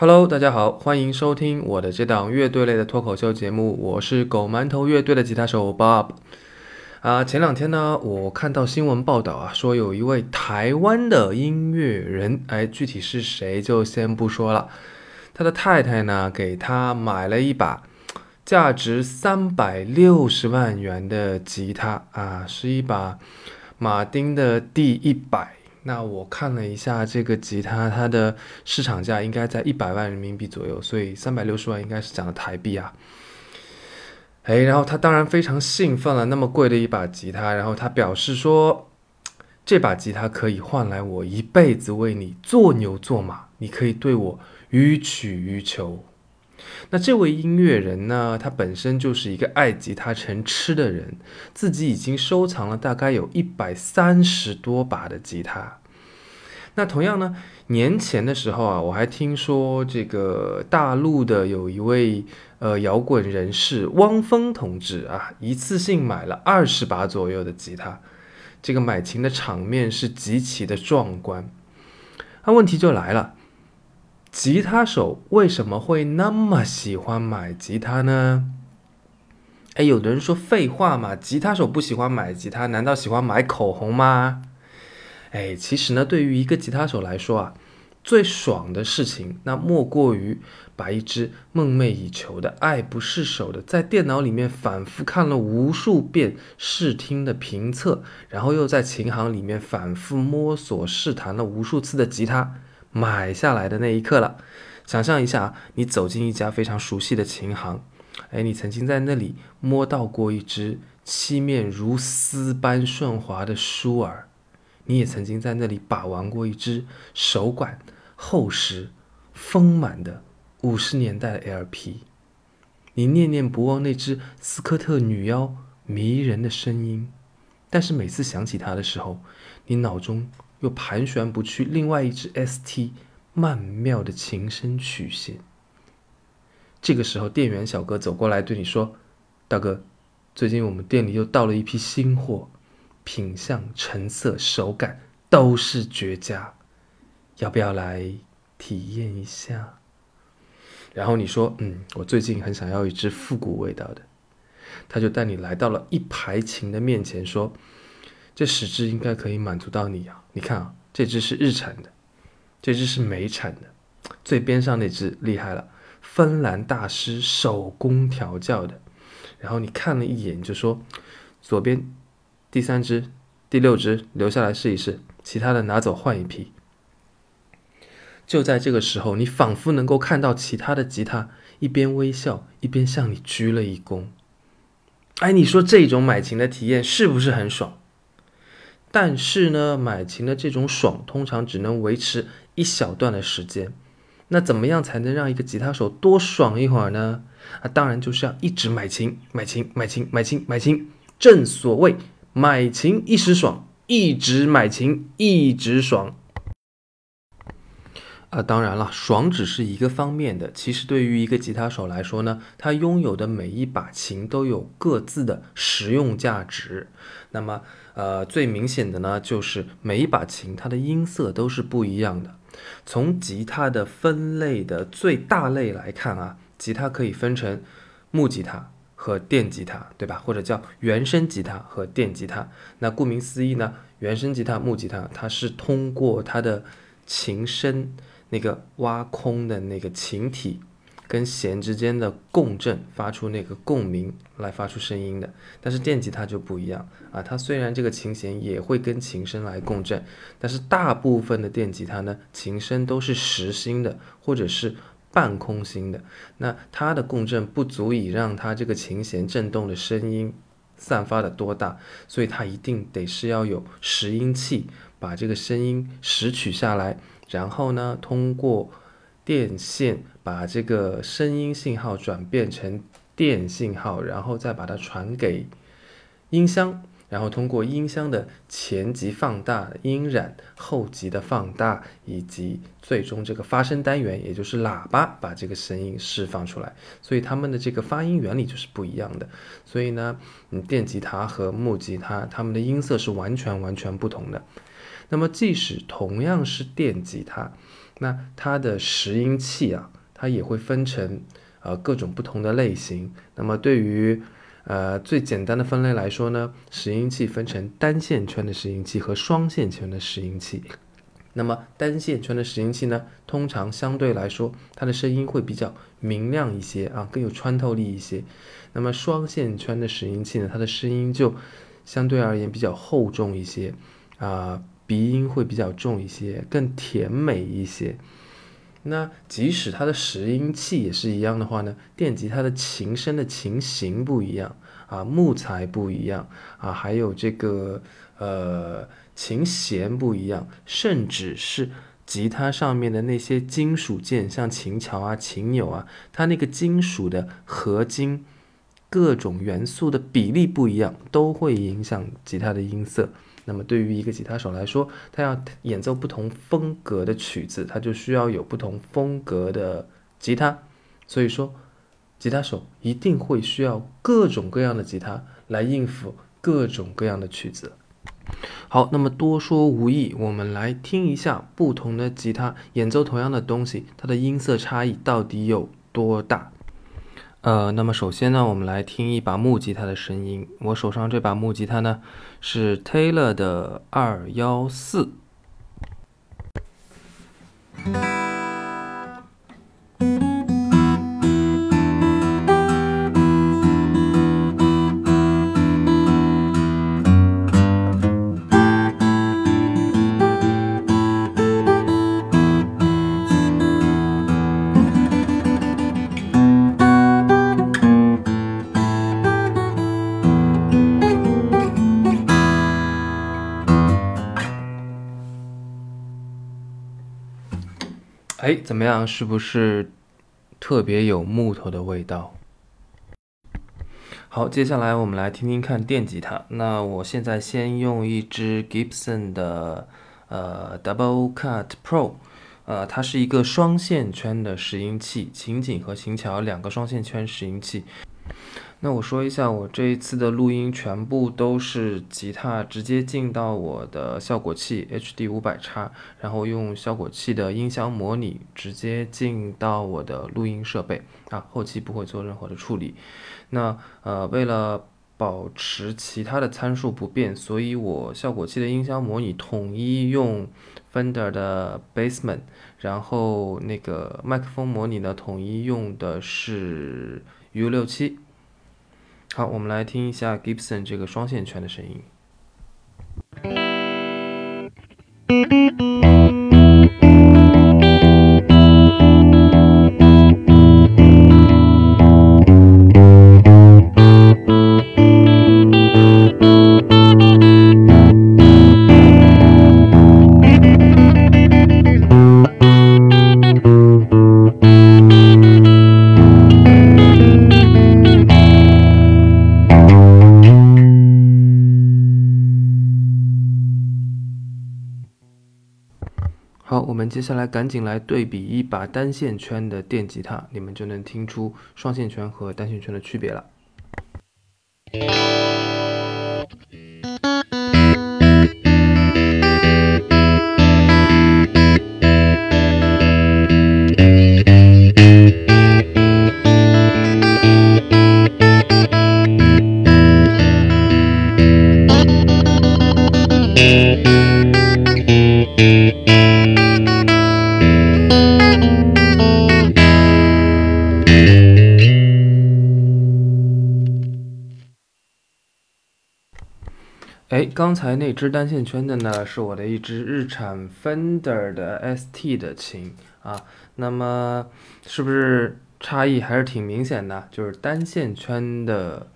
Hello，大家好，欢迎收听我的这档乐队类的脱口秀节目，我是狗馒头乐队的吉他手 Bob。啊，前两天呢，我看到新闻报道啊，说有一位台湾的音乐人，哎，具体是谁就先不说了。他的太太呢，给他买了一把价值三百六十万元的吉他啊，是一把马丁的第一百。那我看了一下这个吉他，它的市场价应该在一百万人民币左右，所以三百六十万应该是讲的台币啊。哎，然后他当然非常兴奋了，那么贵的一把吉他，然后他表示说，这把吉他可以换来我一辈子为你做牛做马，你可以对我予取予求。那这位音乐人呢，他本身就是一个爱吉他成痴的人，自己已经收藏了大概有一百三十多把的吉他。那同样呢，年前的时候啊，我还听说这个大陆的有一位呃摇滚人士汪峰同志啊，一次性买了二十把左右的吉他，这个买琴的场面是极其的壮观。那问题就来了，吉他手为什么会那么喜欢买吉他呢？哎，有的人说废话嘛，吉他手不喜欢买吉他，难道喜欢买口红吗？哎，其实呢，对于一个吉他手来说啊，最爽的事情，那莫过于把一支梦寐以求的、爱不释手的，在电脑里面反复看了无数遍试听的评测，然后又在琴行里面反复摸索试弹了无数次的吉他买下来的那一刻了。想象一下，你走进一家非常熟悉的琴行，哎，你曾经在那里摸到过一只漆面如丝般顺滑的舒尔。你也曾经在那里把玩过一只手感厚实、丰满的五十年代的 LP，你念念不忘那只斯科特女妖迷人的声音，但是每次想起它的时候，你脑中又盘旋不去另外一支 ST 曼妙的琴声曲线。这个时候，店员小哥走过来对你说：“大哥，最近我们店里又到了一批新货。”品相、成色、手感都是绝佳，要不要来体验一下？然后你说：“嗯，我最近很想要一支复古味道的。”他就带你来到了一排琴的面前，说：“这十支应该可以满足到你啊！你看啊，这支是日产的，这支是美产的，最边上那支厉害了，芬兰大师手工调教的。”然后你看了一眼，就说：“左边。”第三支、第六支留下来试一试，其他的拿走换一批。就在这个时候，你仿佛能够看到其他的吉他一边微笑一边向你鞠了一躬。哎，你说这种买琴的体验是不是很爽？但是呢，买琴的这种爽通常只能维持一小段的时间。那怎么样才能让一个吉他手多爽一会儿呢？啊，当然就是要一直买琴、买琴、买琴、买琴、买琴。正所谓。买琴一时爽，一直买琴一直爽。啊，当然了，爽只是一个方面的。其实对于一个吉他手来说呢，他拥有的每一把琴都有各自的实用价值。那么，呃，最明显的呢，就是每一把琴它的音色都是不一样的。从吉他的分类的最大类来看啊，吉他可以分成木吉他。和电吉他，对吧？或者叫原声吉他和电吉他。那顾名思义呢，原声吉他、木吉他，它是通过它的琴身那个挖空的那个琴体跟弦之间的共振，发出那个共鸣来发出声音的。但是电吉他就不一样啊，它虽然这个琴弦也会跟琴声来共振，但是大部分的电吉他呢，琴声都是实心的，或者是。半空心的，那它的共振不足以让它这个琴弦振动的声音散发的多大，所以它一定得是要有拾音器把这个声音拾取下来，然后呢，通过电线把这个声音信号转变成电信号，然后再把它传给音箱。然后通过音箱的前级放大、音染，后级的放大，以及最终这个发声单元，也就是喇叭，把这个声音释放出来。所以它们的这个发音原理就是不一样的。所以呢，嗯，电吉他和木吉他，它们的音色是完全完全不同的。那么即使同样是电吉他，那它的拾音器啊，它也会分成呃各种不同的类型。那么对于呃最简单的分类来说呢，拾音器分成单线圈的拾音器和双线圈的拾音器。那么单线圈的拾音器呢，通常相对来说它的声音会比较明亮一些啊，更有穿透力一些。那么双线圈的拾音器呢，它的声音就相对而言比较厚重一些啊。鼻音会比较重一些，更甜美一些。那即使它的拾音器也是一样的话呢，电吉他的琴身的琴形不一样啊，木材不一样啊，还有这个呃琴弦不一样，甚至是吉他上面的那些金属件，像琴桥啊、琴钮啊，它那个金属的合金各种元素的比例不一样，都会影响吉他的音色。那么对于一个吉他手来说，他要演奏不同风格的曲子，他就需要有不同风格的吉他。所以说，吉他手一定会需要各种各样的吉他来应付各种各样的曲子。好，那么多说无益，我们来听一下不同的吉他演奏同样的东西，它的音色差异到底有多大。呃，那么首先呢，我们来听一把木吉他的声音。我手上这把木吉他呢，是 Taylor 的二幺四。哎，怎么样？是不是特别有木头的味道？好，接下来我们来听听看电吉他。那我现在先用一支 Gibson 的呃 Double Cut Pro，呃，它是一个双线圈的拾音器，琴颈和琴桥两个双线圈拾音器。那我说一下，我这一次的录音全部都是吉他直接进到我的效果器 HD 五百叉，然后用效果器的音箱模拟直接进到我的录音设备啊，后期不会做任何的处理。那呃，为了保持其他的参数不变，所以我效果器的音箱模拟统一用 Fender 的 Bassman，然后那个麦克风模拟呢，统一用的是 U 六七。好，我们来听一下 Gibson 这个双线圈的声音。好，我们接下来赶紧来对比一把单线圈的电吉他，你们就能听出双线圈和单线圈的区别了。刚才那只单线圈的呢，是我的一只日产 Fender 的 ST 的琴啊。那么是不是差异还是挺明显的？就是单线圈的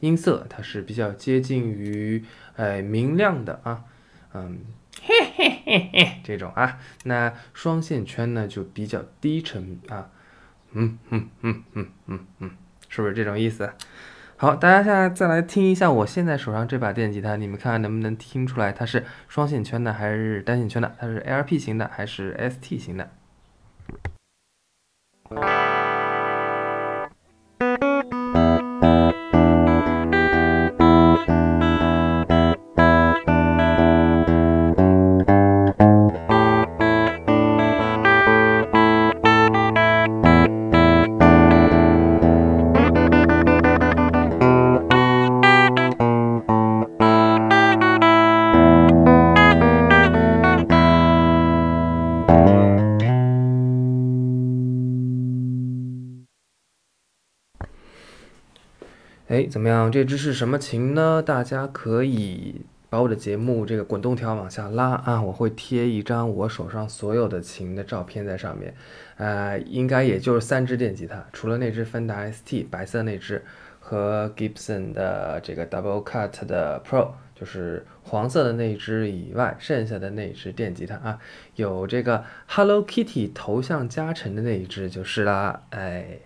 音色，它是比较接近于哎明亮的啊，嗯，嘿嘿嘿嘿这种啊。那双线圈呢，就比较低沉啊，嗯嗯嗯嗯嗯嗯，是不是这种意思？好，大家现在再来听一下我现在手上这把电吉他，你们看看能不能听出来它是双线圈的还是单线圈的？它是 LP 型的还是 ST 型的？怎么样？这支是什么琴呢？大家可以把我的节目这个滚动条往下拉啊，我会贴一张我手上所有的琴的照片在上面。呃，应该也就是三支电吉他，除了那支芬达 ST 白色那支和 Gibson 的这个 Double Cut 的 Pro，就是黄色的那一支以外，剩下的那一支电吉他啊，有这个 Hello Kitty 头像加成的那一支就是啦，哎。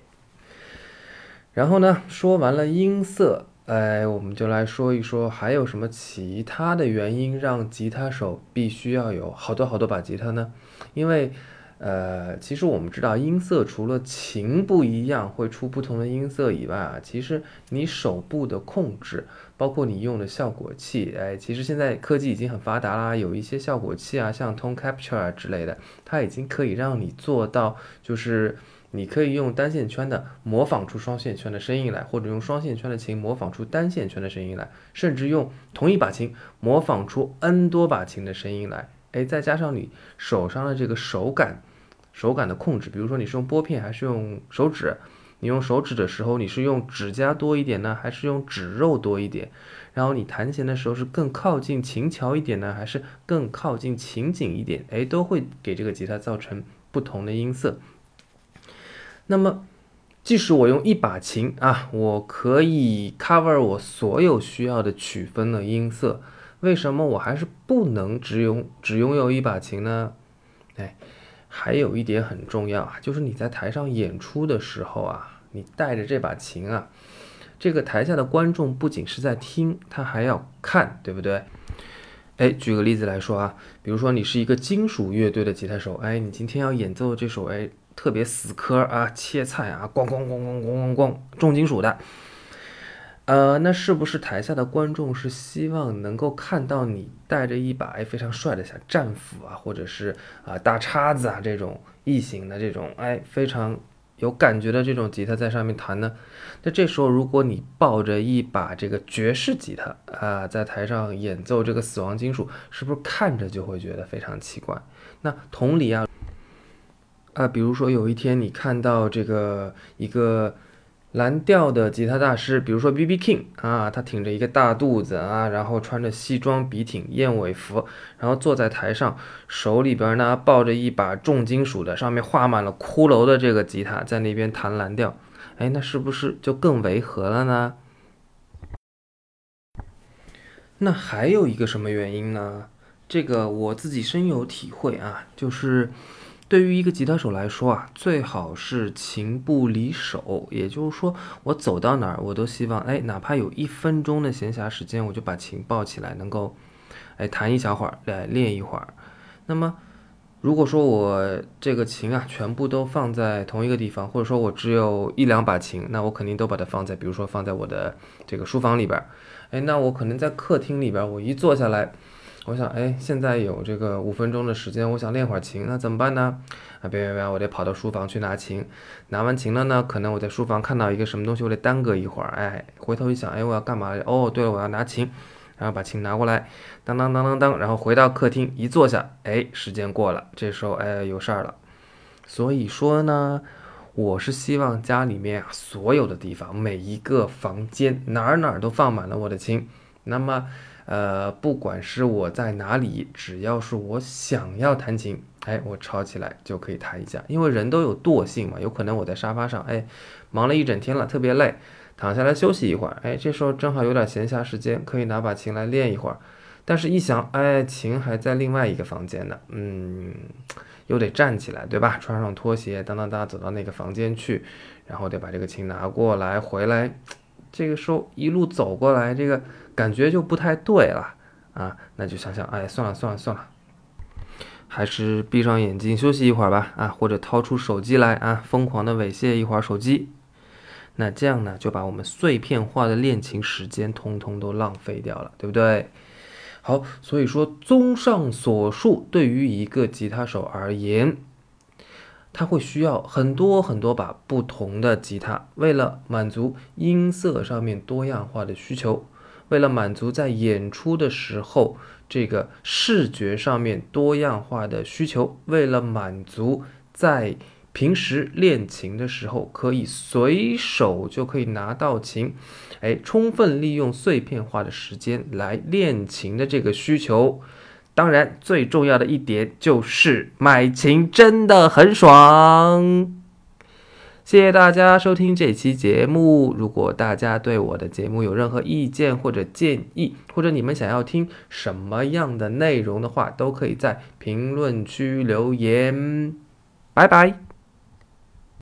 然后呢，说完了音色，哎，我们就来说一说还有什么其他的原因让吉他手必须要有好多好多把吉他呢？因为，呃，其实我们知道音色除了琴不一样会出不同的音色以外啊，其实你手部的控制，包括你用的效果器，哎，其实现在科技已经很发达啦，有一些效果器啊，像 Tone Capture 啊之类的，它已经可以让你做到就是。你可以用单线圈的模仿出双线圈的声音来，或者用双线圈的琴模仿出单线圈的声音来，甚至用同一把琴模仿出 n 多把琴的声音来。哎，再加上你手上的这个手感，手感的控制，比如说你是用拨片还是用手指，你用手指的时候你是用指甲多一点呢，还是用指肉多一点？然后你弹琴的时候是更靠近琴桥一点呢，还是更靠近琴颈一点？哎，都会给这个吉他造成不同的音色。那么，即使我用一把琴啊，我可以 cover 我所有需要的曲风的音色，为什么我还是不能只拥只拥有一把琴呢？哎，还有一点很重要啊，就是你在台上演出的时候啊，你带着这把琴啊，这个台下的观众不仅是在听，他还要看，对不对？哎，举个例子来说啊，比如说你是一个金属乐队的吉他手，哎，你今天要演奏这首哎。特别死磕啊，切菜啊，咣咣咣咣咣咣咣，重金属的。呃，那是不是台下的观众是希望能够看到你带着一把哎非常帅的小战斧啊，或者是啊大叉子啊这种异形的这种哎非常有感觉的这种吉他在上面弹呢？那这时候如果你抱着一把这个爵士吉他啊，在台上演奏这个死亡金属，是不是看着就会觉得非常奇怪？那同理啊。啊，比如说有一天你看到这个一个蓝调的吉他大师，比如说 B.B. King 啊，他挺着一个大肚子啊，然后穿着西装笔挺燕尾服，然后坐在台上，手里边呢抱着一把重金属的，上面画满了骷髅的这个吉他，在那边弹蓝调，哎，那是不是就更违和了呢？那还有一个什么原因呢？这个我自己深有体会啊，就是。对于一个吉他手来说啊，最好是琴不离手，也就是说，我走到哪儿，我都希望，哎，哪怕有一分钟的闲暇时间，我就把琴抱起来，能够，哎，弹一小会儿，来练一会儿。那么，如果说我这个琴啊，全部都放在同一个地方，或者说我只有一两把琴，那我肯定都把它放在，比如说放在我的这个书房里边儿，哎，那我可能在客厅里边，我一坐下来。我想，哎，现在有这个五分钟的时间，我想练会儿琴，那怎么办呢？啊，别别别，我得跑到书房去拿琴。拿完琴了呢，可能我在书房看到一个什么东西，我得耽搁一会儿。哎，回头一想，哎，我要干嘛？哦，对了，我要拿琴，然后把琴拿过来，当当当当当，然后回到客厅一坐下，哎，时间过了，这时候哎有事儿了。所以说呢，我是希望家里面所有的地方，每一个房间哪儿哪儿都放满了我的琴。那么。呃，不管是我在哪里，只要是我想要弹琴，哎，我抄起来就可以弹一下。因为人都有惰性嘛，有可能我在沙发上，哎，忙了一整天了，特别累，躺下来休息一会儿，哎，这时候正好有点闲暇时间，可以拿把琴来练一会儿。但是，一想，哎，琴还在另外一个房间呢，嗯，又得站起来，对吧？穿上拖鞋，当当当，走到那个房间去，然后得把这个琴拿过来，回来。这个时候一路走过来，这个感觉就不太对了啊！那就想想，哎，算了算了算了，还是闭上眼睛休息一会儿吧啊！或者掏出手机来啊，疯狂的猥亵一会儿手机。那这样呢，就把我们碎片化的练琴时间通通都浪费掉了，对不对？好，所以说，综上所述，对于一个吉他手而言。他会需要很多很多把不同的吉他，为了满足音色上面多样化的需求，为了满足在演出的时候这个视觉上面多样化的需求，为了满足在平时练琴的时候可以随手就可以拿到琴，哎，充分利用碎片化的时间来练琴的这个需求。当然，最重要的一点就是买琴真的很爽。谢谢大家收听这期节目。如果大家对我的节目有任何意见或者建议，或者你们想要听什么样的内容的话，都可以在评论区留言。拜拜。